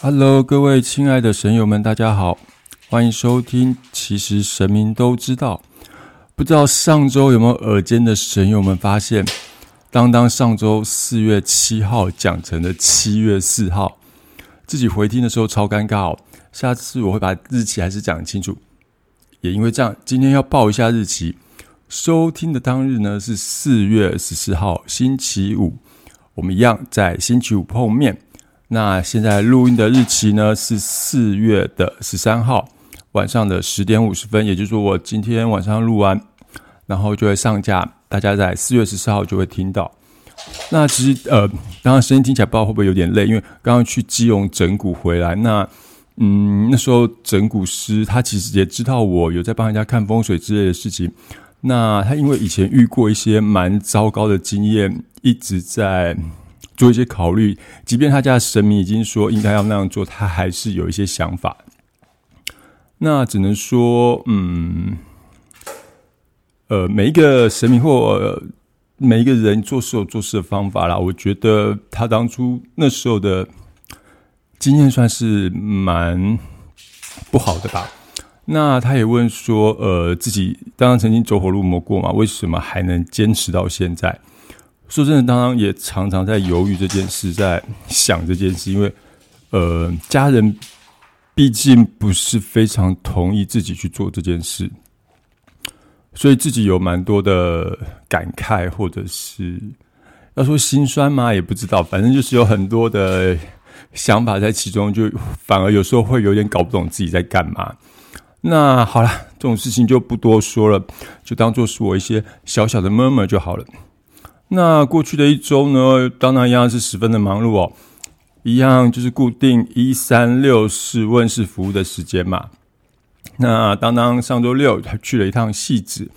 Hello，各位亲爱的神友们，大家好，欢迎收听。其实神明都知道，不知道上周有没有耳尖的神友们发现，当当上周四月七号讲成了七月四号，自己回听的时候超尴尬哦。下次我会把日期还是讲清楚。也因为这样，今天要报一下日期。收听的当日呢是四月十四号，星期五。我们一样在星期五碰面。那现在录音的日期呢是四月的十三号晚上的十点五十分，也就是说我今天晚上录完，然后就会上架，大家在四月十四号就会听到。那其实呃，当然声音听起来不知道会不会有点累，因为刚刚去基隆整骨回来。那嗯，那时候整骨师他其实也知道我有在帮人家看风水之类的事情。那他因为以前遇过一些蛮糟糕的经验，一直在做一些考虑。即便他家的神明已经说应该要那样做，他还是有一些想法。那只能说，嗯，呃，每一个神明或每一个人做事有做事的方法啦。我觉得他当初那时候的经验算是蛮不好的吧。那他也问说，呃，自己当然曾经走火入魔过嘛，为什么还能坚持到现在？说真的，当然也常常在犹豫这件事，在想这件事，因为呃，家人毕竟不是非常同意自己去做这件事，所以自己有蛮多的感慨，或者是要说心酸吗？也不知道，反正就是有很多的想法在其中，就反而有时候会有点搞不懂自己在干嘛。那好了，这种事情就不多说了，就当做是我一些小小的 murmur 就好了。那过去的一周呢，当然一样是十分的忙碌哦，一样就是固定一三六四问世服务的时间嘛。那当当上周六他去了一趟戏子，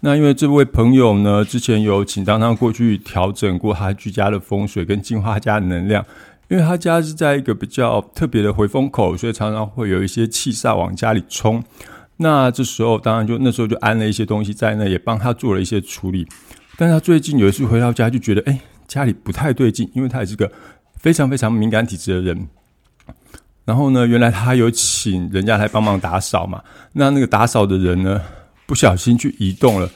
那因为这位朋友呢，之前有请当当过去调整过他居家的风水跟净化家的能量。因为他家是在一个比较特别的回风口，所以常常会有一些气煞往家里冲。那这时候当然就那时候就安了一些东西在那，也帮他做了一些处理。但是他最近有一次回到家，就觉得哎，家里不太对劲，因为他也是个非常非常敏感体质的人。然后呢，原来他有请人家来帮忙打扫嘛，那那个打扫的人呢，不小心去移动了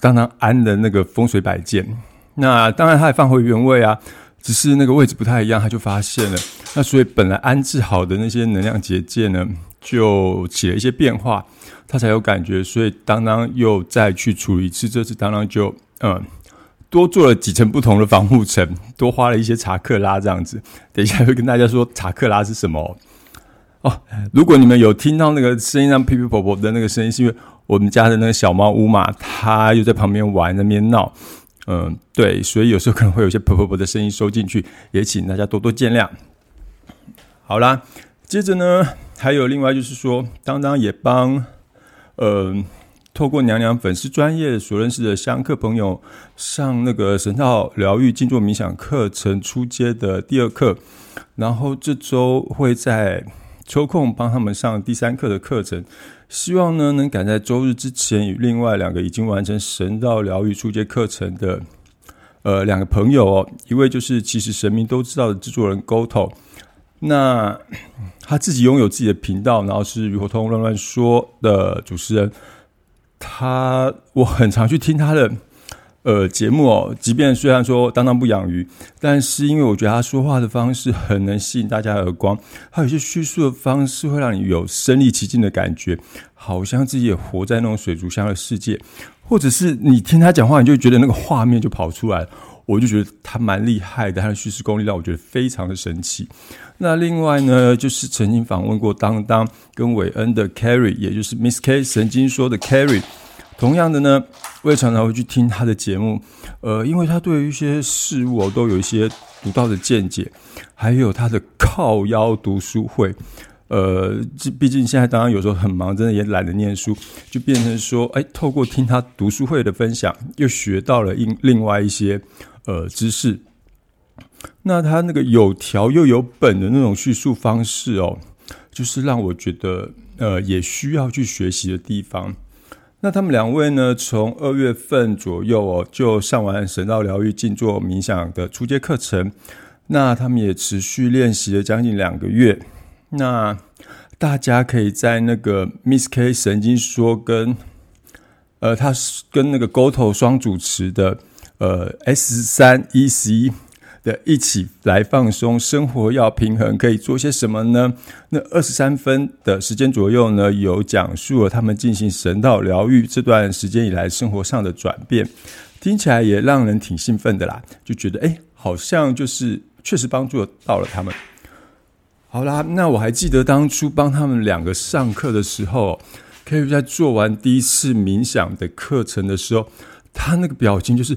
当当安的那个风水摆件。那当然他也放回原位啊。只是那个位置不太一样，他就发现了。那所以本来安置好的那些能量结界呢，就起了一些变化，他才有感觉。所以当当又再去处理一次，这次当当就嗯多做了几层不同的防护层，多花了一些查克拉这样子。等一下会跟大家说查克拉是什么哦。如果你们有听到那个声音让皮皮婆婆的那个声音，是因为我们家的那个小猫乌嘛，它又在旁边玩那边闹。嗯，对，所以有时候可能会有些婆婆婆的声音收进去，也请大家多多见谅。好啦，接着呢，还有另外就是说，当当也帮，呃，透过娘娘粉丝专业所认识的香客朋友上那个神道疗愈静坐冥想课程初阶的第二课，然后这周会在抽空帮他们上第三课的课程。希望呢，能赶在周日之前与另外两个已经完成神道疗愈初阶课程的呃两个朋友哦，一位就是其实神明都知道的制作人 Goto，那他自己拥有自己的频道，然后是鱼活通乱乱说的主持人，他我很常去听他的。呃，节目哦，即便虽然说当当不养鱼，但是因为我觉得他说话的方式很能吸引大家耳光，他有些叙述的方式会让你有身临其境的感觉，好像自己也活在那种水族箱的世界，或者是你听他讲话，你就觉得那个画面就跑出来了，我就觉得他蛮厉害的，他的叙事功力让我觉得非常的神奇。那另外呢，就是曾经访问过当当跟韦恩的 Carrie，也就是 Miss K 曾经说的 Carrie。同样的呢，我也常常会去听他的节目，呃，因为他对于一些事物都有一些独到的见解，还有他的靠腰读书会，呃，毕竟现在当然有时候很忙，真的也懒得念书，就变成说，哎，透过听他读书会的分享，又学到了另另外一些呃知识。那他那个有条又有本的那种叙述方式哦，就是让我觉得呃，也需要去学习的地方。那他们两位呢？从二月份左右哦，就上完神道疗愈静坐冥想的初阶课程。那他们也持续练习了将近两个月。那大家可以在那个 Miss K 神经说跟呃，他跟那个 GoTo 双主持的呃 S 三 E C 的一起来放松，生活要平衡，可以做些什么呢？那二十三分的时间左右呢，有讲述了他们进行神道疗愈这段时间以来生活上的转变，听起来也让人挺兴奋的啦，就觉得哎，好像就是确实帮助到了他们。好啦，那我还记得当初帮他们两个上课的时候。可以在做完第一次冥想的课程的时候，他那个表情就是，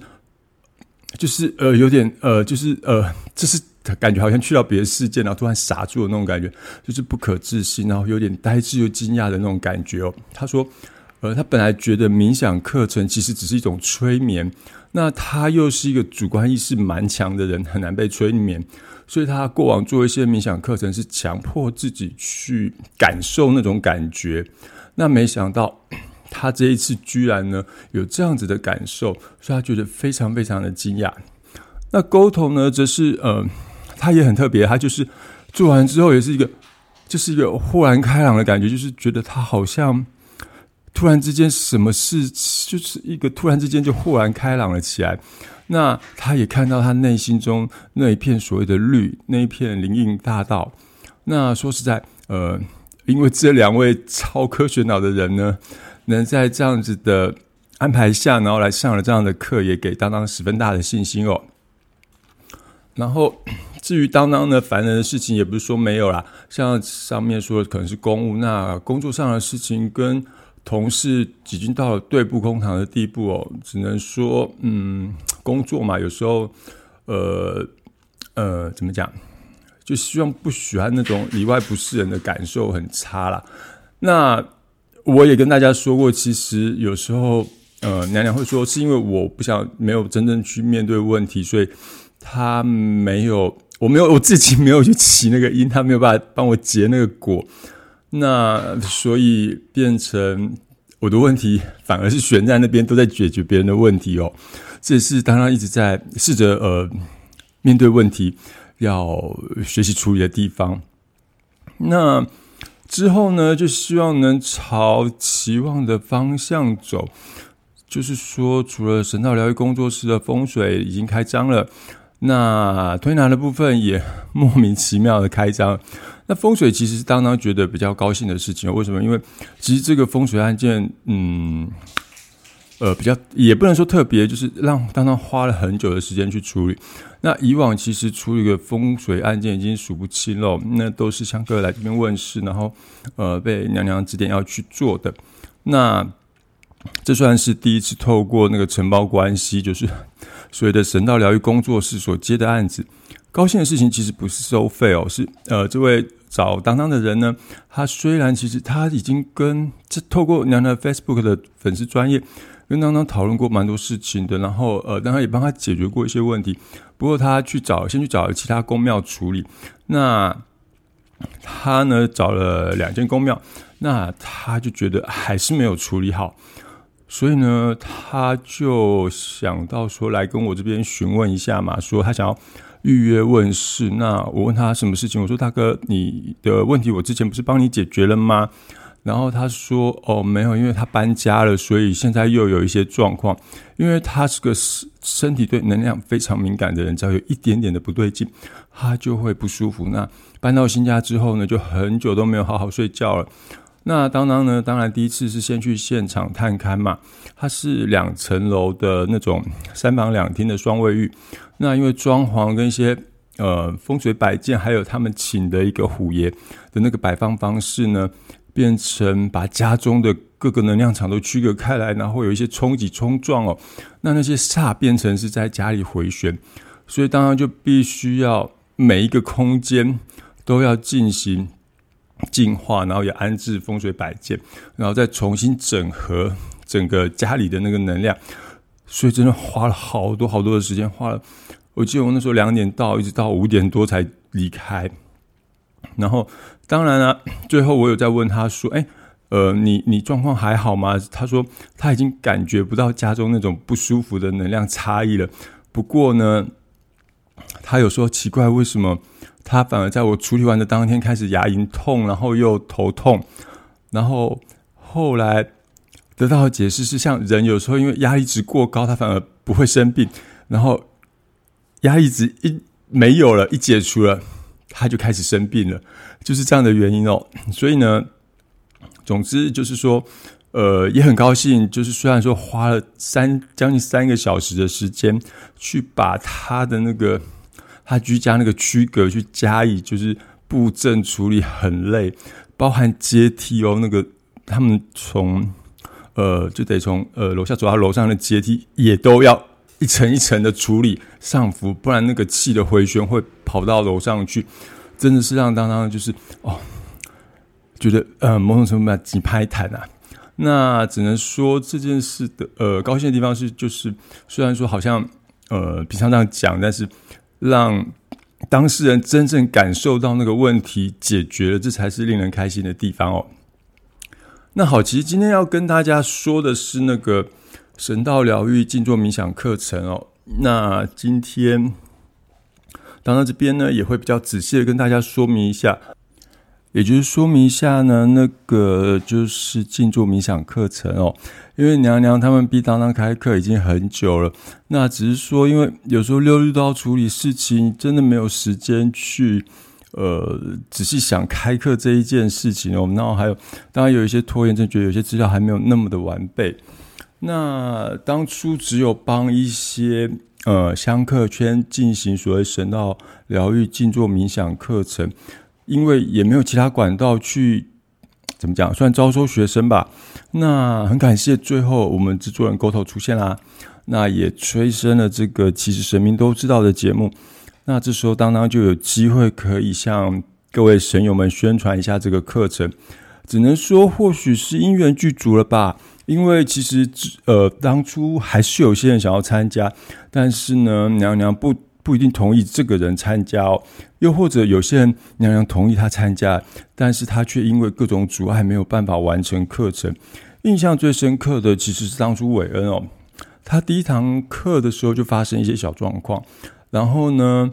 就是呃，有点呃，就是呃，就是感觉好像去到别的世界，然后突然傻住的那种感觉，就是不可置信，然后有点呆滞又惊讶的那种感觉哦。他说，呃，他本来觉得冥想课程其实只是一种催眠，那他又是一个主观意识蛮强的人，很难被催眠，所以他过往做一些冥想课程是强迫自己去感受那种感觉。那没想到，他这一次居然呢有这样子的感受，所以他觉得非常非常的惊讶。那沟通呢，则是呃，他也很特别，他就是做完之后也是一个，就是一个豁然开朗的感觉，就是觉得他好像突然之间什么事，就是一个突然之间就豁然开朗了起来。那他也看到他内心中那一片所谓的绿，那一片灵应大道。那说实在，呃。因为这两位超科学脑的人呢，能在这样子的安排下，然后来上了这样的课，也给当当十分大的信心哦。然后至于当当呢，烦人的事情也不是说没有啦，像上面说的可能是公务，那工作上的事情跟同事已经到了对簿公堂的地步哦，只能说嗯，工作嘛，有时候呃呃，怎么讲？就希望不喜欢那种里外不是人的感受很差啦。那我也跟大家说过，其实有时候，呃，娘娘会说是因为我不想没有真正去面对问题，所以他没有，我没有我自己没有去起那个因，他没有办法帮我结那个果。那所以变成我的问题反而是悬在那边，都在解决别人的问题哦。这是当然一直在试着呃面对问题。要学习处理的地方，那之后呢，就希望能朝期望的方向走。就是说，除了神道疗愈工作室的风水已经开张了，那推拿的部分也莫名其妙的开张。那风水其实是当当觉得比较高兴的事情。为什么？因为其实这个风水案件，嗯。呃，比较也不能说特别，就是让当当花了很久的时间去处理。那以往其实处理个风水案件已经数不清了，那都是香客来这边问事，然后呃被娘娘指点要去做的。那这算是第一次透过那个承包关系，就是所谓的神道疗愈工作室所接的案子。高兴的事情其实不是收费哦，是呃这位找当当的人呢，他虽然其实他已经跟这透过娘娘 Facebook 的粉丝专业。跟当当讨论过蛮多事情的，然后呃，当然也帮他解决过一些问题。不过他去找，先去找其他公庙处理。那他呢找了两间公庙，那他就觉得还是没有处理好，所以呢，他就想到说来跟我这边询问一下嘛，说他想要预约问事。那我问他什么事情，我说大哥，你的问题我之前不是帮你解决了吗？然后他说：“哦，没有，因为他搬家了，所以现在又有一些状况。因为他是个身身体对能量非常敏感的人，只要有一点点的不对劲，他就会不舒服。那搬到新家之后呢，就很久都没有好好睡觉了。那当当呢，当然第一次是先去现场探勘嘛。它是两层楼的那种三房两厅的双卫浴。那因为装潢跟一些呃风水摆件，还有他们请的一个虎爷的那个摆放方式呢。”变成把家中的各个能量场都区隔开来，然后有一些冲击冲撞哦，那那些煞变成是在家里回旋，所以当然就必须要每一个空间都要进行净化，然后也安置风水摆件，然后再重新整合整个家里的那个能量，所以真的花了好多好多的时间，花了我记得我那时候两点到，一直到五点多才离开。然后，当然了，最后我有在问他说：“哎，呃，你你状况还好吗？”他说他已经感觉不到家中那种不舒服的能量差异了。不过呢，他有说奇怪，为什么他反而在我处理完的当天开始牙龈痛，然后又头痛，然后后来得到的解释是，像人有时候因为压力值过高，他反而不会生病，然后压力值一没有了，一解除了，他就开始生病了，就是这样的原因哦。所以呢，总之就是说。呃，也很高兴，就是虽然说花了三将近三个小时的时间，去把他的那个他居家那个区隔去加以就是布阵处理，很累，包含阶梯哦，那个他们从呃就得从呃楼下走到楼上的阶梯，也都要一层一层的处理上浮，不然那个气的回旋会跑到楼上去，真的是让当当就是哦，觉得呃某种程度上几拍弹啊。那只能说这件事的呃高兴的地方是，就是虽然说好像呃平常这样讲，但是让当事人真正感受到那个问题解决了，这才是令人开心的地方哦。那好，其实今天要跟大家说的是那个神道疗愈静坐冥想课程哦。那今天当然这边呢也会比较仔细的跟大家说明一下。也就是说明一下呢，那个就是静坐冥想课程哦，因为娘娘他们逼当当开课已经很久了，那只是说，因为有时候六日都要处理事情，真的没有时间去呃仔细想开课这一件事情哦。然后还有，当然有一些拖延症，觉得有些资料还没有那么的完备。那当初只有帮一些呃香客圈进行所谓神道疗愈静坐冥想课程。因为也没有其他管道去怎么讲，算招收学生吧。那很感谢，最后我们制作人沟头出现啦，那也催生了这个其实神明都知道的节目。那这时候当当就有机会可以向各位神友们宣传一下这个课程。只能说或许是因缘具足了吧，因为其实呃当初还是有些人想要参加，但是呢娘娘不。不一定同意这个人参加哦，又或者有些人娘娘同意他参加，但是他却因为各种阻碍没有办法完成课程。印象最深刻的其实是当初韦恩哦，他第一堂课的时候就发生一些小状况，然后呢，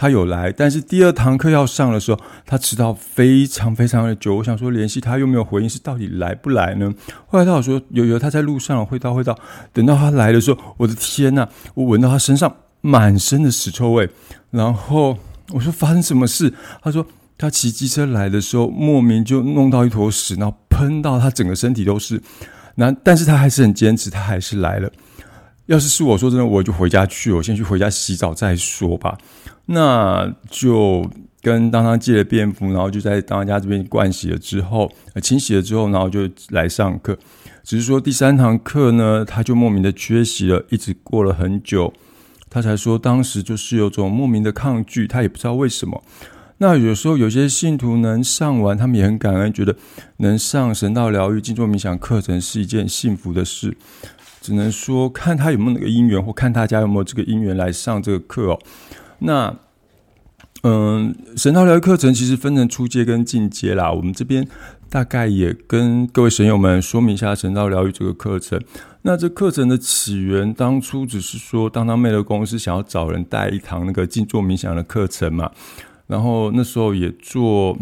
他有来，但是第二堂课要上的时候，他迟到非常非常的久。我想说联系他又没有回应，是到底来不来呢？后来他有说有有他在路上会到会到，等到他来的时候，我的天呐，我闻到他身上。满身的屎臭味，然后我说发生什么事？他说他骑机车来的时候，莫名就弄到一坨屎，然后喷到他整个身体都是。那但是他还是很坚持，他还是来了。要是是我说真的，我就回家去，我先去回家洗澡再说吧。那就跟当他借了便服，然后就在当家这边灌洗了之后，清洗了之后，然后就来上课。只是说第三堂课呢，他就莫名的缺席了，一直过了很久。他才说，当时就是有种莫名的抗拒，他也不知道为什么。那有时候有些信徒能上完，他们也很感恩，觉得能上神道疗愈、静坐冥想课程是一件幸福的事。只能说看他有没有那个因缘，或看大家有没有这个因缘来上这个课哦。那。嗯，神道疗愈课程其实分成初阶跟进阶啦。我们这边大概也跟各位神友们说明一下神道疗愈这个课程。那这课程的起源，当初只是说当当妹的公司想要找人带一堂那个静坐冥想的课程嘛。然后那时候也做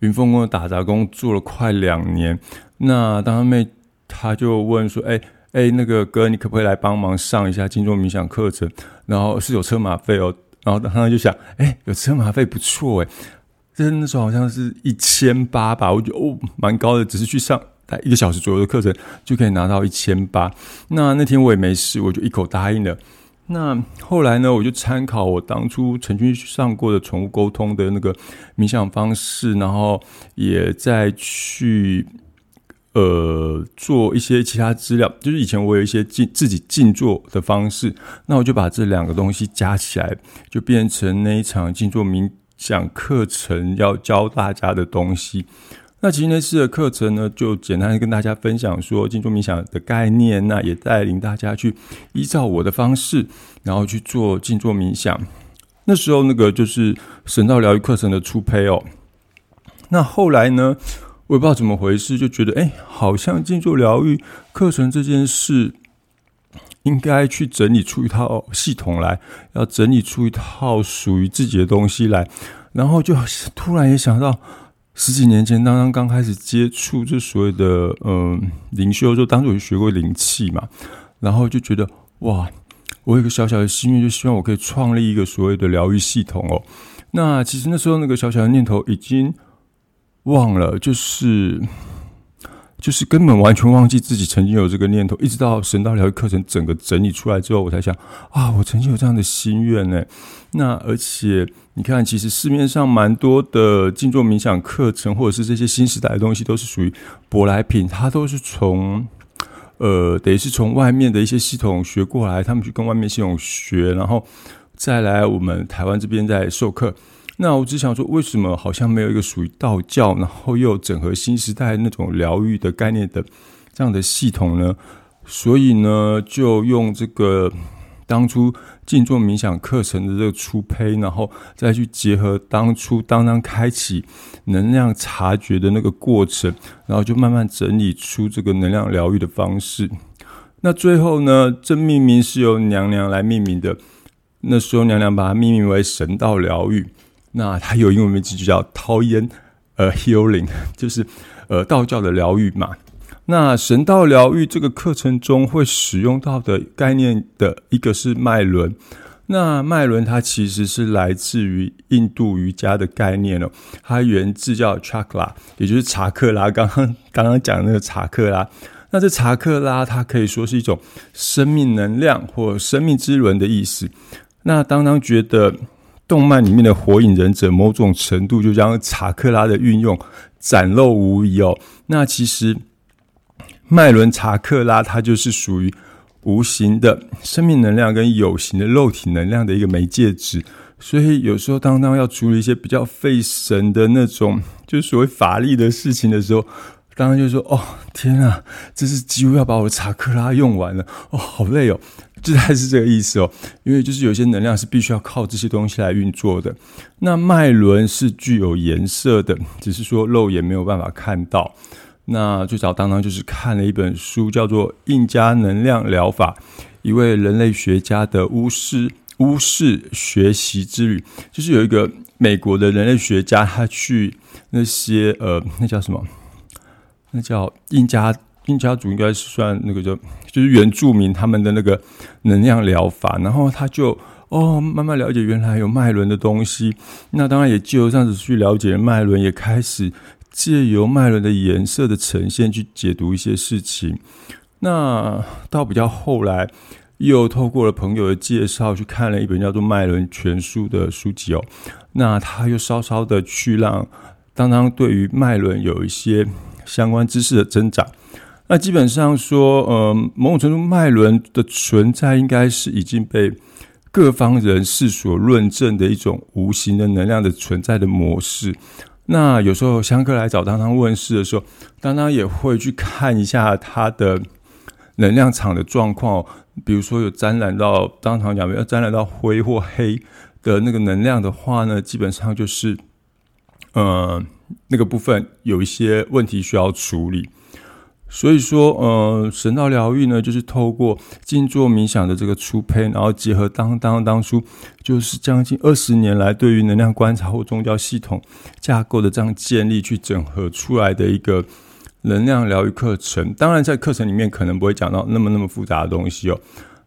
云峰宫的打杂工，做了快两年。那当当妹他就问说：“哎哎，那个哥，你可不可以来帮忙上一下静坐冥想课程？然后是有车马费哦。”然后他就想，哎，有车马费不错哎，这那时候好像是一千八吧，我觉得哦蛮高的，只是去上一个小时左右的课程就可以拿到一千八。那那天我也没事，我就一口答应了。那后来呢，我就参考我当初曾经上过的宠物沟通的那个冥想方式，然后也再去。呃，做一些其他资料，就是以前我有一些静自己静坐的方式，那我就把这两个东西加起来，就变成那一场静坐冥想课程要教大家的东西。那其实那次的课程呢，就简单跟大家分享说静坐冥想的概念，那也带领大家去依照我的方式，然后去做静坐冥想。那时候那个就是神道疗愈课程的初胚哦。那后来呢？我也不知道怎么回事，就觉得哎，好像静坐疗愈课程这件事应该去整理出一套系统来，要整理出一套属于自己的东西来。然后就突然也想到，十几年前当当刚开始接触这所谓的嗯灵修，就当时有学过灵气嘛，然后就觉得哇，我有个小小的心愿，就希望我可以创立一个所谓的疗愈系统哦。那其实那时候那个小小的念头已经忘了，就是。就是根本完全忘记自己曾经有这个念头，一直到神道疗愈课程整个整理出来之后，我才想啊，我曾经有这样的心愿呢。那而且你看，其实市面上蛮多的静坐冥想课程，或者是这些新时代的东西，都是属于舶来品，它都是从呃，等于是从外面的一些系统学过来，他们去跟外面系统学，然后再来我们台湾这边在授课。那我只想说，为什么好像没有一个属于道教，然后又整合新时代那种疗愈的概念的这样的系统呢？所以呢，就用这个当初静坐冥想课程的这个初胚，然后再去结合当初当当开启能量察觉的那个过程，然后就慢慢整理出这个能量疗愈的方式。那最后呢，这命名是由娘娘来命名的。那时候娘娘把它命名为神道疗愈。那它有英文名字就叫涛烟，呃，healing，就是呃道教的疗愈嘛。那神道疗愈这个课程中会使用到的概念的一个是脉轮。那脉轮它其实是来自于印度瑜伽的概念哦，它源自叫 chakra，也就是查克拉。刚刚刚刚讲那个查克拉，那这查克拉它可以说是一种生命能量或生命之轮的意思。那当当觉得。动漫里面的火影忍者，某种程度就将查克拉的运用展露无遗哦。那其实脉轮查克拉，它就是属于无形的生命能量跟有形的肉体能量的一个媒介值。所以有时候当当要处理一些比较费神的那种，就是所谓法力的事情的时候，当然就说：“哦，天啊，这是几乎要把我的查克拉用完了哦，好累哦。”这还是这个意思哦，因为就是有些能量是必须要靠这些东西来运作的。那脉轮是具有颜色的，只是说肉眼没有办法看到。那最早当当就是看了一本书，叫做《印加能量疗法》，一位人类学家的巫师巫师学习之旅，就是有一个美国的人类学家，他去那些呃，那叫什么？那叫印加。印加族应该是算那个叫，就是原住民他们的那个能量疗法，然后他就哦慢慢了解原来有脉轮的东西，那当然也借由这样子去了解脉轮，也开始借由脉轮的颜色的呈现去解读一些事情。那到比较后来，又透过了朋友的介绍去看了一本叫做《脉轮全书》的书籍哦，那他又稍稍的去让当当对于脉轮有一些相关知识的增长。那基本上说，呃，某种程度，脉轮的存在应该是已经被各方人士所论证的一种无形的能量的存在的模式。那有时候香客来找当当问世的时候，当当也会去看一下他的能量场的状况，比如说有沾染到当堂讲要沾染到灰或黑的那个能量的话呢，基本上就是，呃，那个部分有一些问题需要处理。所以说，呃，神道疗愈呢，就是透过静坐冥想的这个初胚，然后结合当当当初就是将近二十年来对于能量观察或宗教系统架构的这样建立，去整合出来的一个能量疗愈课程。当然，在课程里面可能不会讲到那么那么复杂的东西哦。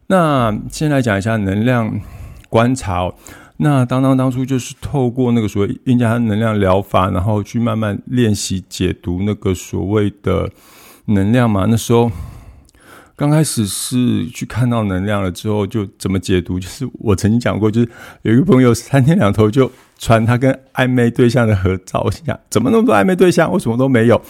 那先来讲一下能量观察哦。那当当当初就是透过那个所谓印加能量疗法，然后去慢慢练习解读那个所谓的。能量嘛，那时候刚开始是去看到能量了之后，就怎么解读？就是我曾经讲过，就是有一个朋友三天两头就传他跟暧昧对象的合照，我心想怎么那么多暧昧对象，我什么都没有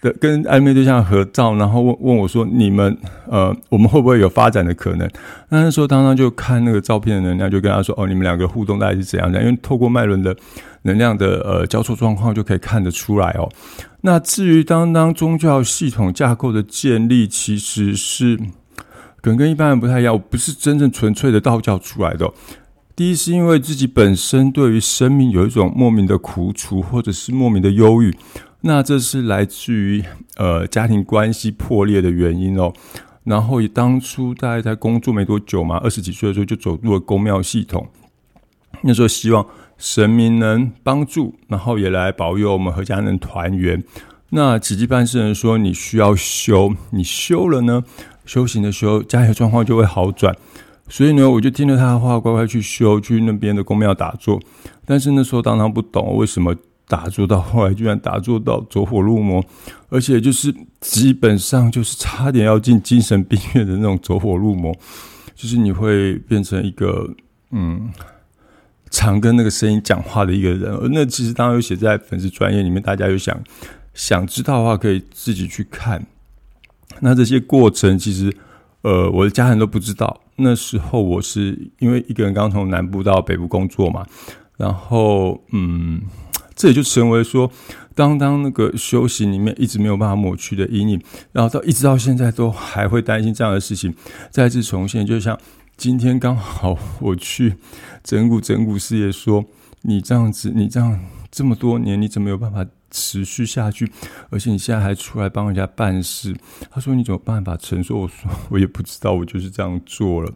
的跟暧昧对象合照，然后问问我说：“你们呃，我们会不会有发展的可能？”那时候当当就看那个照片的能量，就跟他说：“哦，你们两个互动大概是怎样的？因为透过脉轮的能量的呃交错状况，就可以看得出来哦。”那至于当当宗教系统架构的建立，其实是可能跟一般人不太一样。我不是真正纯粹的道教出来的。第一是因为自己本身对于生命有一种莫名的苦楚，或者是莫名的忧郁。那这是来自于呃家庭关系破裂的原因哦。然后也当初大概在工作没多久嘛，二十几岁的时候就走入了公庙系统。那时候希望神明能帮助，然后也来保佑我们阖家能团圆。那奇迹办事人说：“你需要修，你修了呢，修行的时候家里的状况就会好转。”所以呢，我就听了他的话，乖乖去修，去那边的公庙打坐。但是那时候当然不懂为什么打坐到后来居然打坐到走火入魔，而且就是基本上就是差点要进精神病院的那种走火入魔，就是你会变成一个嗯。常跟那个声音讲话的一个人，那其实当然有写在粉丝专业里面，大家有想想知道的话，可以自己去看。那这些过程其实，呃，我的家人都不知道。那时候我是因为一个人刚从南部到北部工作嘛，然后嗯，这也就成为说，当当那个修行里面一直没有办法抹去的阴影，然后到一直到现在都还会担心这样的事情再次重现，就像。今天刚好我去整蛊整蛊师爷说，你这样子，你这样这么多年，你怎么有办法持续下去？而且你现在还出来帮人家办事。他说你怎么办法承受？我说我也不知道，我就是这样做了。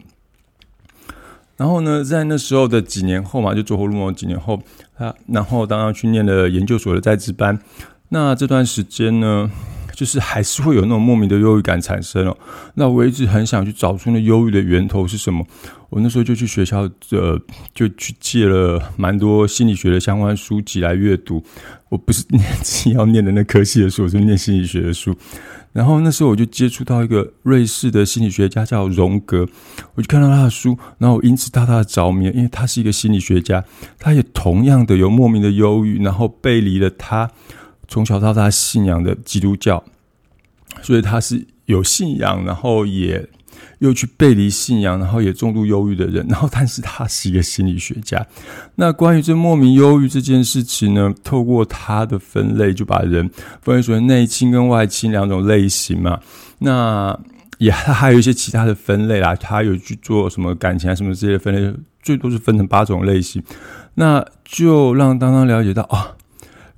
然后呢，在那时候的几年后嘛，就走火入魔几年后，他然后当然去念了研究所的在职班。那这段时间呢？就是还是会有那种莫名的忧郁感产生哦。那我一直很想去找出那忧郁的源头是什么。我那时候就去学校，呃，就去借了蛮多心理学的相关书籍来阅读。我不是念 自己要念的那科系的书，我是念心理学的书。然后那时候我就接触到一个瑞士的心理学家叫荣格，我就看到他的书，然后我因此大大的着迷，因为他是一个心理学家，他也同样的有莫名的忧郁，然后背离了他。从小到大信仰的基督教，所以他是有信仰，然后也又去背离信仰，然后也重度忧郁的人。然后，但是他是一个心理学家。那关于这莫名忧郁这件事情呢？透过他的分类，就把人分为说内倾跟外倾两种类型嘛。那也还有一些其他的分类啦。他有去做什么感情啊什么这些分类，最多是分成八种类型。那就让当当了解到啊。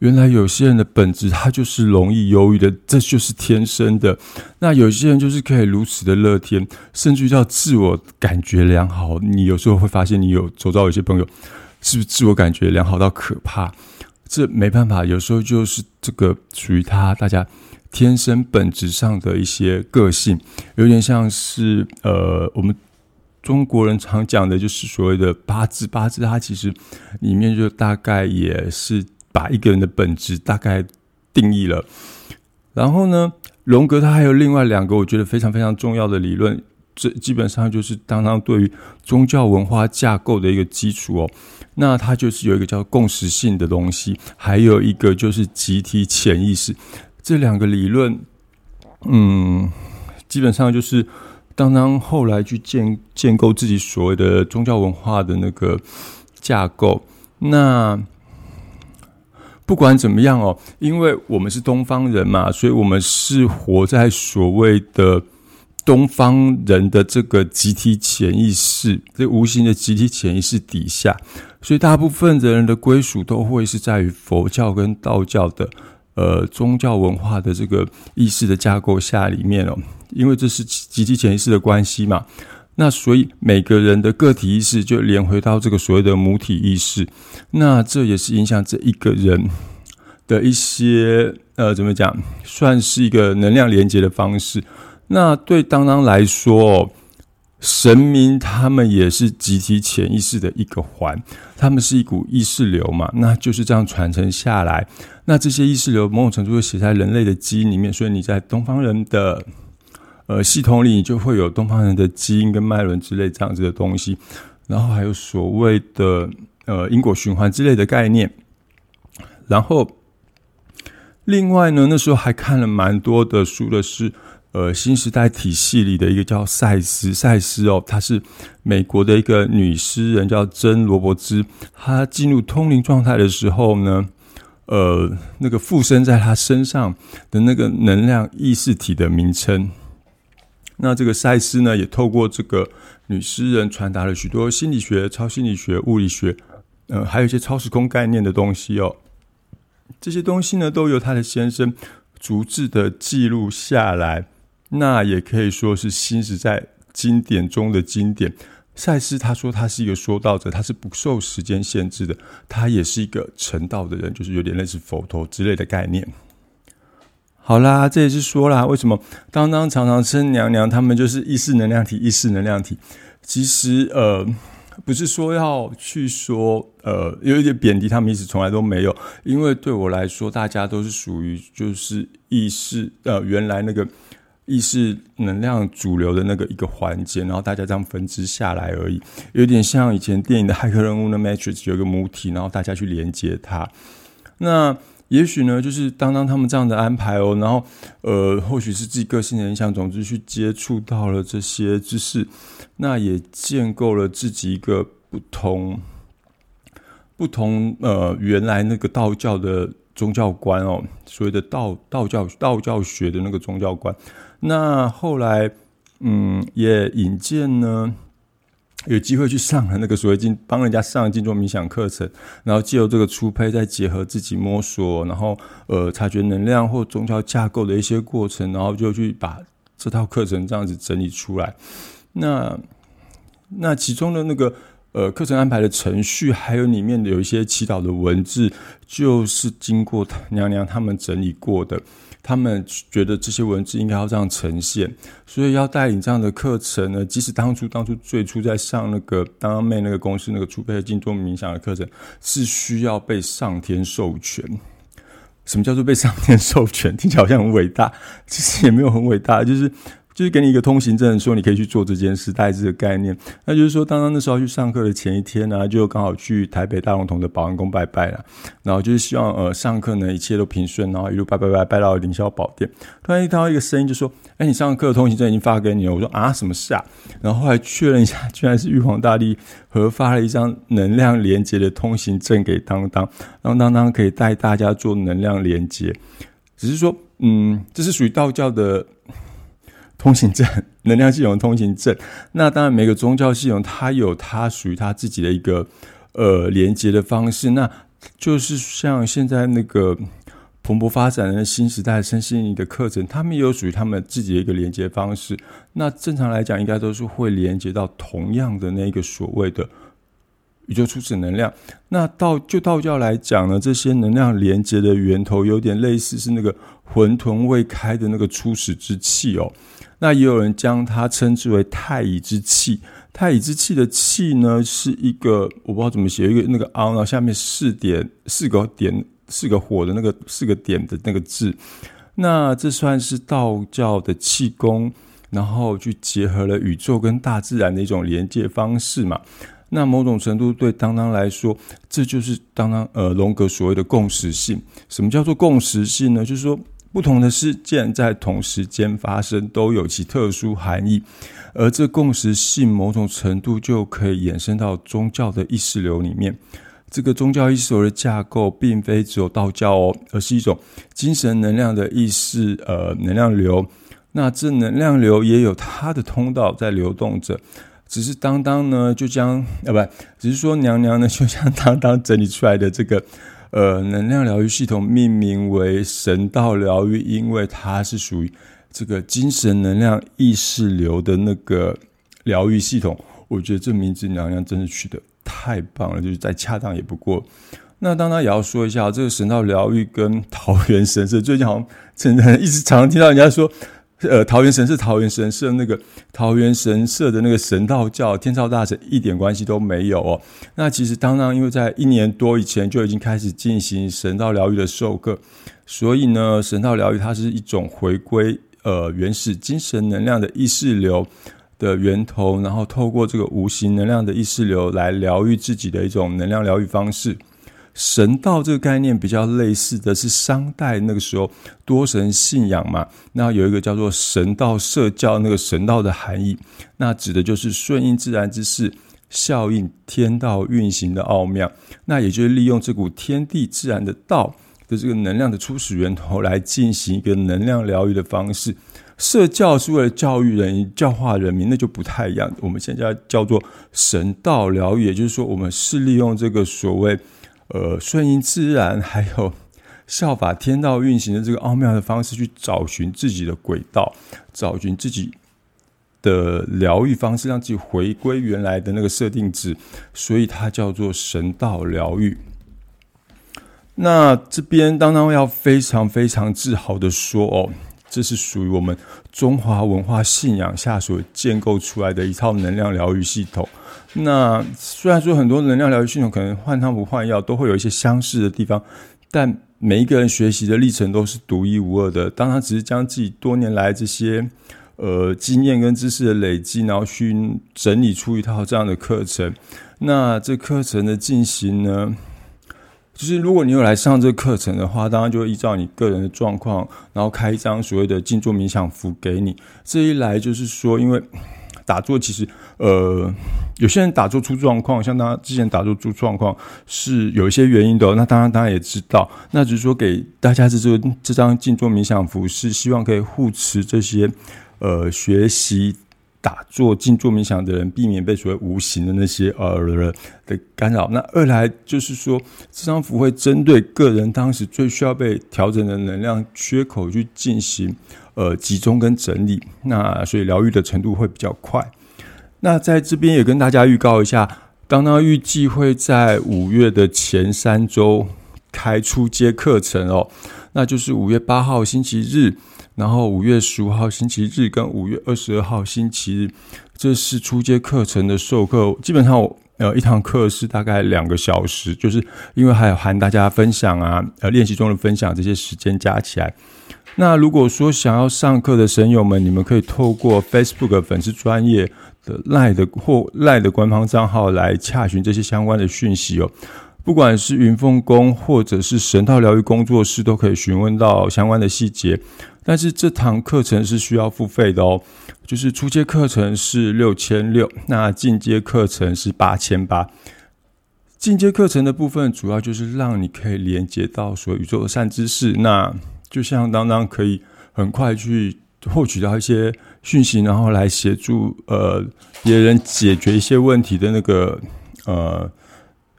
原来有些人的本质，他就是容易忧郁的，这就是天生的。那有些人就是可以如此的乐天，甚至叫自我感觉良好。你有时候会发现，你有走到有些朋友，是不是自我感觉良好到可怕？这没办法，有时候就是这个属于他大家天生本质上的一些个性，有点像是呃，我们中国人常讲的，就是所谓的八字。八字它其实里面就大概也是。把一个人的本质大概定义了，然后呢，荣格他还有另外两个我觉得非常非常重要的理论，这基本上就是当当对于宗教文化架构的一个基础哦。那它就是有一个叫共识性的东西，还有一个就是集体潜意识。这两个理论，嗯，基本上就是当当后来去建建构自己所谓的宗教文化的那个架构，那。不管怎么样哦，因为我们是东方人嘛，所以我们是活在所谓的东方人的这个集体潜意识，这无形的集体潜意识底下，所以大部分的人的归属都会是在于佛教跟道教的呃宗教文化的这个意识的架构下里面哦，因为这是集体潜意识的关系嘛。那所以每个人的个体意识就连回到这个所谓的母体意识，那这也是影响这一个人的一些呃，怎么讲，算是一个能量连接的方式。那对当当来说，神明他们也是集体潜意识的一个环，他们是一股意识流嘛，那就是这样传承下来。那这些意识流某种程度会写在人类的基因里面，所以你在东方人的。呃，系统里你就会有东方人的基因跟脉轮之类这样子的东西，然后还有所谓的呃因果循环之类的概念。然后，另外呢，那时候还看了蛮多的书的是呃新时代体系里的一个叫赛斯赛斯哦，她是美国的一个女诗人，叫珍罗伯兹。她进入通灵状态的时候呢，呃，那个附身在她身上的那个能量意识体的名称。那这个赛斯呢，也透过这个女诗人传达了许多心理学、超心理学、物理学，呃，还有一些超时空概念的东西哦。这些东西呢，都由他的先生逐字的记录下来。那也可以说是新时代经典中的经典。赛斯他说他是一个说道者，他是不受时间限制的，他也是一个成道的人，就是有点类似佛陀之类的概念。好啦，这也是说啦，为什么当当常常称娘娘他们就是意识能量体，意识能量体。其实呃，不是说要去说呃有一点贬低他们意思，从来都没有。因为对我来说，大家都是属于就是意识呃原来那个意识能量主流的那个一个环节，然后大家这样分支下来而已，有点像以前电影的骇客任务的 Matrix 有一个母体，然后大家去连接它。那也许呢，就是当当他们这样的安排哦，然后呃，或许是自己个性的影响，总之去接触到了这些知识，那也建构了自己一个不同不同呃原来那个道教的宗教观哦，所谓的道道教道教学的那个宗教观，那后来嗯也引荐呢。有机会去上了那个所谓静，帮人家上静坐冥想课程，然后借由这个初胚，再结合自己摸索，然后呃察觉能量或宗教架构的一些过程，然后就去把这套课程这样子整理出来。那那其中的那个呃课程安排的程序，还有里面有一些祈祷的文字，就是经过娘娘他们整理过的。他们觉得这些文字应该要这样呈现，所以要带领这样的课程呢。即使当初当初最初在上那个当当妹那个公司那个储备静坐冥想的课程，是需要被上天授权。什么叫做被上天授权？听起来好像很伟大，其实也没有很伟大，就是。就是给你一个通行证，说你可以去做这件事，带这个概念。那就是说，当当那时候去上课的前一天呢，就刚好去台北大龙峒的保安宫拜拜了。然后就是希望呃上课呢一切都平顺，然后一路拜拜拜拜到凌霄宝殿。突然听到一个声音，就说：“哎，你上课的通行证已经发给你了。”我说：“啊，什么事啊？”然后后来确认一下，居然是玉皇大帝核发了一张能量连接的通行证给当当，让当当可以带大家做能量连接。只是说，嗯，这是属于道教的。通行证，能量系统通行证。那当然，每个宗教系统它有它属于它自己的一个呃连接的方式。那就是像现在那个蓬勃发展的新时代身心灵的课程，他们也有属于他们自己的一个连接方式。那正常来讲，应该都是会连接到同样的那个所谓的宇宙初始能量。那道就道教来讲呢，这些能量连接的源头有点类似是那个混沌未开的那个初始之气哦。那也有人将它称之为太乙之气。太乙之气的气呢，是一个我不知道怎么写，一个那个凹，然后下面四点四个点四个火的那个四个点的那个字。那这算是道教的气功，然后去结合了宇宙跟大自然的一种连接方式嘛。那某种程度对当当来说，这就是当当呃龙格所谓的共识性。什么叫做共识性呢？就是说。不同的事件在同时间发生，都有其特殊含义，而这共识性某种程度就可以延伸到宗教的意识流里面。这个宗教意识流的架构，并非只有道教哦，而是一种精神能量的意识呃能量流。那这能量流也有它的通道在流动着，只是当当呢，就将啊不，只是说娘娘呢，就将当当整理出来的这个。呃，能量疗愈系统命名为神道疗愈，因为它是属于这个精神能量意识流的那个疗愈系统。我觉得这名字娘娘真的取得太棒了，就是再恰当也不过。那当当也要说一下，这个神道疗愈跟桃园神社最近好像真的一直常听到人家说。呃，桃园神社，桃园神社那个桃园神社的那个神道教天照大神一点关系都没有哦。那其实当当因为在一年多以前就已经开始进行神道疗愈的授课，所以呢，神道疗愈它是一种回归呃原始精神能量的意识流的源头，然后透过这个无形能量的意识流来疗愈自己的一种能量疗愈方式。神道这个概念比较类似的是商代那个时候多神信仰嘛，那有一个叫做神道社教，那个神道的含义，那指的就是顺应自然之势，效应天道运行的奥妙，那也就是利用这股天地自然的道的这个能量的初始源头来进行一个能量疗愈的方式。社教是为了教育人、教化人民，那就不太一样。我们现在叫做神道疗愈，也就是说，我们是利用这个所谓。呃，顺应自然，还有 效法天道运行的这个奥妙的方式去找寻自己的轨道，找寻自己的疗愈方式，让自己回归原来的那个设定值，所以它叫做神道疗愈。那这边当当要非常非常自豪的说哦。这是属于我们中华文化信仰下所建构出来的一套能量疗愈系统。那虽然说很多能量疗愈系统可能换汤不换药，都会有一些相似的地方，但每一个人学习的历程都是独一无二的。当他只是将自己多年来这些呃经验跟知识的累积，然后去整理出一套这样的课程，那这课程的进行呢？就是如果你有来上这个课程的话，当然就会依照你个人的状况，然后开一张所谓的静坐冥想符给你。这一来就是说，因为打坐其实，呃，有些人打坐出状况，像他之前打坐出状况是有一些原因的。那当然，当然也知道，那只是说给大家这这这张静坐冥想符是希望可以护持这些呃学习。打坐、静坐、冥想的人，避免被所谓无形的那些呃的干扰。那二来就是说，这张符会针对个人当时最需要被调整的能量缺口去进行呃集中跟整理。那所以疗愈的程度会比较快。那在这边也跟大家预告一下，当当预计会在五月的前三周开出阶课程哦，那就是五月八号星期日。然后五月十五号星期日跟五月二十二号星期日，这是初阶课程的授课。基本上，我呃一堂课是大概两个小时，就是因为还有含大家分享啊，呃练习中的分享这些时间加起来。那如果说想要上课的神友们，你们可以透过 Facebook 粉丝专业的赖的或赖的官方账号来洽询这些相关的讯息哦。不管是云凤宫或者是神道疗愈工作室，都可以询问到相关的细节。但是这堂课程是需要付费的哦，就是初阶课程是六千六，那进阶课程是八千八。进阶课程的部分主要就是让你可以连接到所宇宙的善知识，那就像当当可以很快去获取到一些讯息，然后来协助呃别人解决一些问题的那个呃。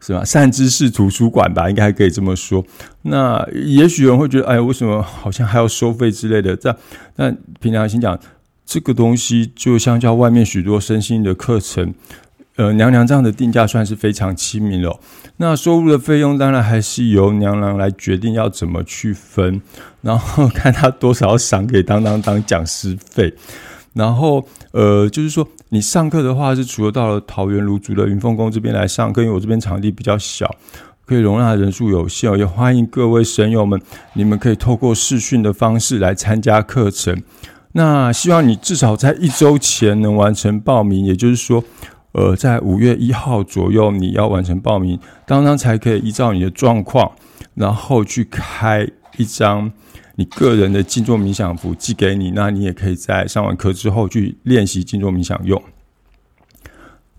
什么？善知识图书馆吧，应该还可以这么说。那也许有人会觉得，哎，为什么好像还要收费之类的？这样，但平常心讲，这个东西就相较外面许多身心的课程，呃，娘娘这样的定价算是非常亲民了。那收入的费用当然还是由娘娘来决定要怎么去分，然后看他多少赏给当当当讲师费。然后，呃，就是说，你上课的话，是除了到了桃园卢竹的云凤宫这边来上课，因为我这边场地比较小，可以容纳人数有限，也欢迎各位神友们，你们可以透过视讯的方式来参加课程。那希望你至少在一周前能完成报名，也就是说，呃，在五月一号左右你要完成报名，当当才可以依照你的状况，然后去开一张。你个人的静坐冥想符寄给你，那你也可以在上完课之后去练习静坐冥想用。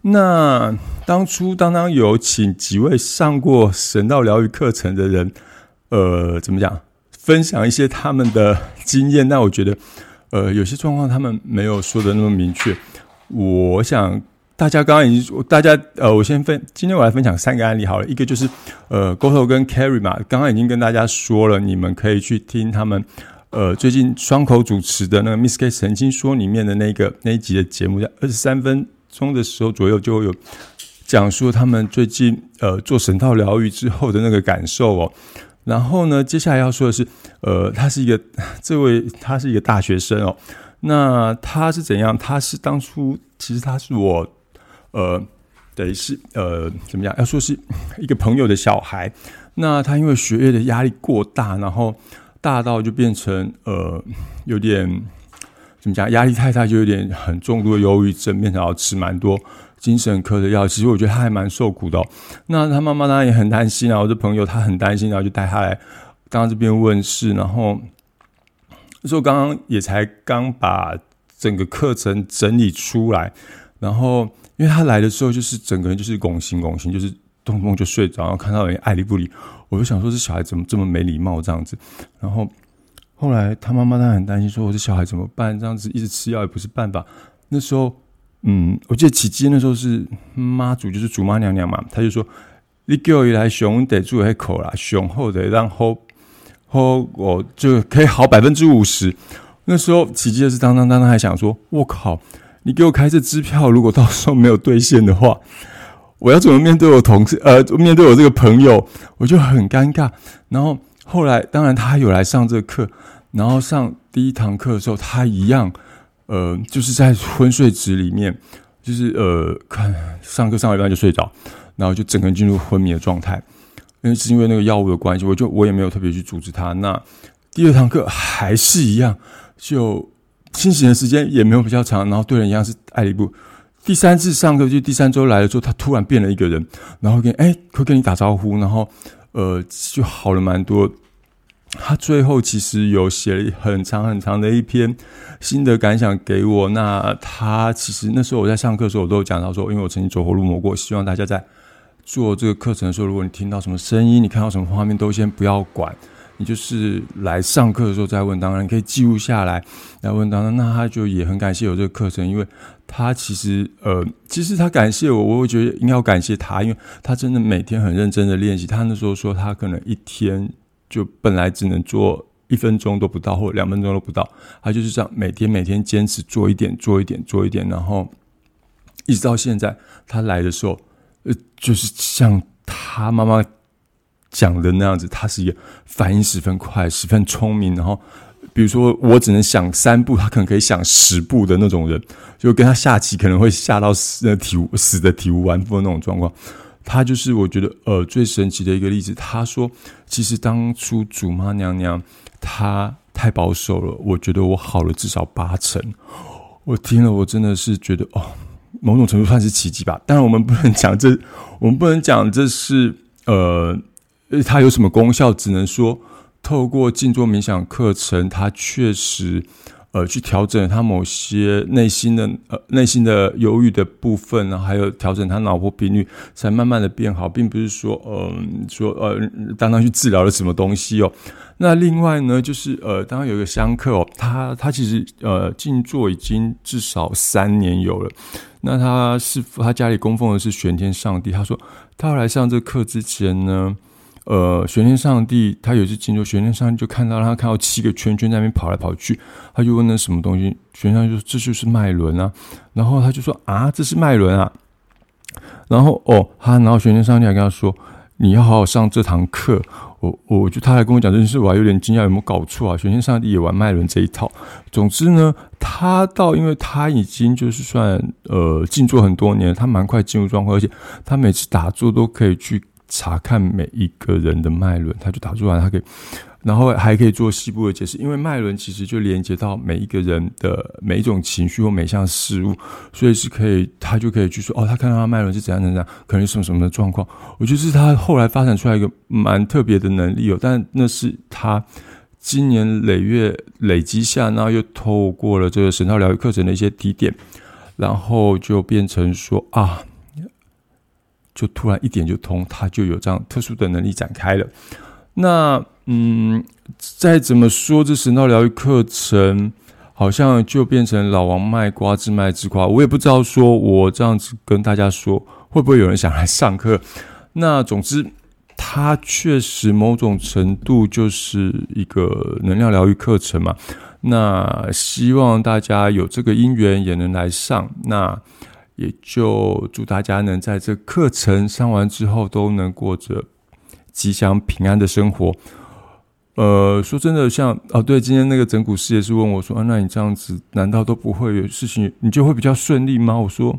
那当初当当有请几位上过神道疗愈课程的人，呃，怎么讲，分享一些他们的经验。那我觉得，呃，有些状况他们没有说的那么明确。我想。大家刚刚已经，大家呃，我先分，今天我来分享三个案例好了。一个就是呃，GoTo 跟 Carry 嘛，刚刚已经跟大家说了，你们可以去听他们呃最近双口主持的那个 Miss K 曾经说里面的那个那一集的节目，在二十三分钟的时候左右就有讲述他们最近呃做神道疗愈之后的那个感受哦。然后呢，接下来要说的是，呃，他是一个这位他是一个大学生哦，那他是怎样？他是当初其实他是我。呃，等于是呃，怎么样？要说是一个朋友的小孩，那他因为学业的压力过大，然后大到就变成呃，有点怎么讲？压力太大，就有点很重度的忧郁症，变成要吃蛮多精神科的药。其实我觉得他还蛮受苦的。那他妈妈当然也很担心啊，我的朋友他很担心，然后就带他来刚这边问事。然后说刚刚也才刚把整个课程整理出来，然后。因为他来的时候，就是整个人就是拱形拱形，就是动不动就睡着，然后看到人爱理不理，我就想说这小孩怎么这么没礼貌这样子。然后后来他妈妈她很担心，说我这小孩怎么办？这样子一直吃药也不是办法。那时候，嗯，我记得起基那时候是妈祖，就是祖妈娘娘嘛，他就说你叫一来熊得住一口啦，熊后得让后或我就可以好百分之五十。那时候奇迹的是，当当当当还想说：“我靠，你给我开这支票，如果到时候没有兑现的话，我要怎么面对我同事？呃，面对我这个朋友，我就很尴尬。”然后后来，当然他有来上这课，然后上第一堂课的时候，他一样，呃，就是在昏睡值里面，就是呃，看上课上一半就睡着，然后就整个人进入昏迷的状态。因为是因为那个药物的关系，我就我也没有特别去阻止他。那第二堂课还是一样，就清醒的时间也没有比较长，然后对人一样是爱理不。第三次上课就第三周来了之后，他突然变了一个人，然后跟哎会跟你打招呼，然后呃就好了蛮多。他最后其实有写了很长很长的一篇心得感想给我。那他其实那时候我在上课的时候，我都有讲到说，因为我曾经走火入魔过，希望大家在。做这个课程的时候，如果你听到什么声音，你看到什么画面，都先不要管，你就是来上课的时候再问。当然，你可以记录下来来问。当然，那他就也很感谢有这个课程，因为他其实呃，其实他感谢我，我会觉得应该要感谢他，因为他真的每天很认真的练习。他那时候说，他可能一天就本来只能做一分钟都不到，或者两分钟都不到，他就是这样每天每天坚持做一点，做一点，做一点，然后一直到现在，他来的时候。呃，就是像他妈妈讲的那样子，他是一个反应十分快、十分聪明。然后，比如说我只能想三步，他可能可以想十步的那种人，就跟他下棋可能会下到死体无死的体无完肤的那种状况。他就是我觉得呃最神奇的一个例子。他说，其实当初祖妈娘娘她太保守了，我觉得我好了至少八成。我听了，我真的是觉得哦。某种程度算是奇迹吧，当然我们不能讲这，我们不能讲这是呃，呃它有什么功效，只能说透过静坐冥想课程，它确实呃去调整他某些内心的呃内心的忧郁的部分，然后还有调整他脑波频率，才慢慢的变好，并不是说嗯说呃当当去治疗了什么东西哦。那另外呢，就是呃，当然有一个香客哦，他他其实呃静坐已经至少三年有了。那他是他家里供奉的是玄天上帝。他说他要来上这课之前呢，呃，玄天上帝他有一次进入玄天上帝就看到他看到七个圈圈在那边跑来跑去，他就问那什么东西，玄天上帝说这就是脉轮啊。然后他就说啊，这是脉轮啊。然后哦，他然后玄天上帝还跟他说，你要好好上这堂课。我我就他还跟我讲这件事，我还有点惊讶，有没有搞错啊？玄天上帝也玩脉轮这一套。总之呢，他到因为他已经就是算呃静坐很多年，他蛮快进入状况，而且他每次打坐都可以去查看每一个人的脉轮，他就打坐完，他可以。然后还可以做细部的解释，因为脉轮其实就连接到每一个人的每一种情绪或每项事物，所以是可以，他就可以去说，哦，他看到他脉轮是怎样怎样，可能什么什么的状况。我觉得是他后来发展出来一个蛮特别的能力哦，但那是他今年累月累积下，然后又透过了这个神道疗愈课程的一些提点，然后就变成说啊，就突然一点就通，他就有这样特殊的能力展开了。那。嗯，再怎么说，这神道疗愈课程好像就变成老王卖瓜自卖自夸。我也不知道，说我这样子跟大家说，会不会有人想来上课？那总之，它确实某种程度就是一个能量疗愈课程嘛。那希望大家有这个因缘也能来上。那也就祝大家能在这课程上完之后，都能过着吉祥平安的生活。呃，说真的，像哦，对，今天那个整蛊师也是问我说：“啊，那你这样子，难道都不会有事情，你就会比较顺利吗？”我说：“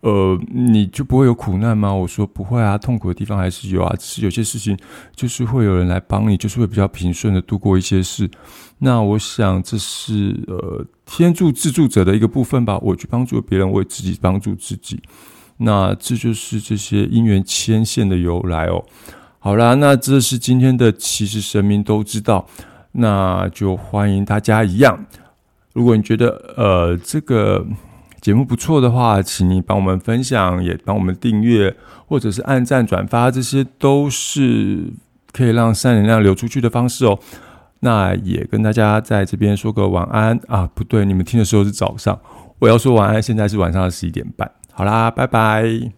呃，你就不会有苦难吗？”我说：“不会啊，痛苦的地方还是有啊，只是有些事情就是会有人来帮你，就是会比较平顺的度过一些事。那我想这是呃天助自助者的一个部分吧。我去帮助别人，我也自己帮助自己。那这就是这些因缘牵线的由来哦。”好啦，那这是今天的，其实神明都知道，那就欢迎大家一样。如果你觉得呃这个节目不错的话，请你帮我们分享，也帮我们订阅，或者是按赞转发，这些都是可以让善能量流出去的方式哦。那也跟大家在这边说个晚安啊，不对，你们听的时候是早上，我要说晚安，现在是晚上的十一点半。好啦，拜拜。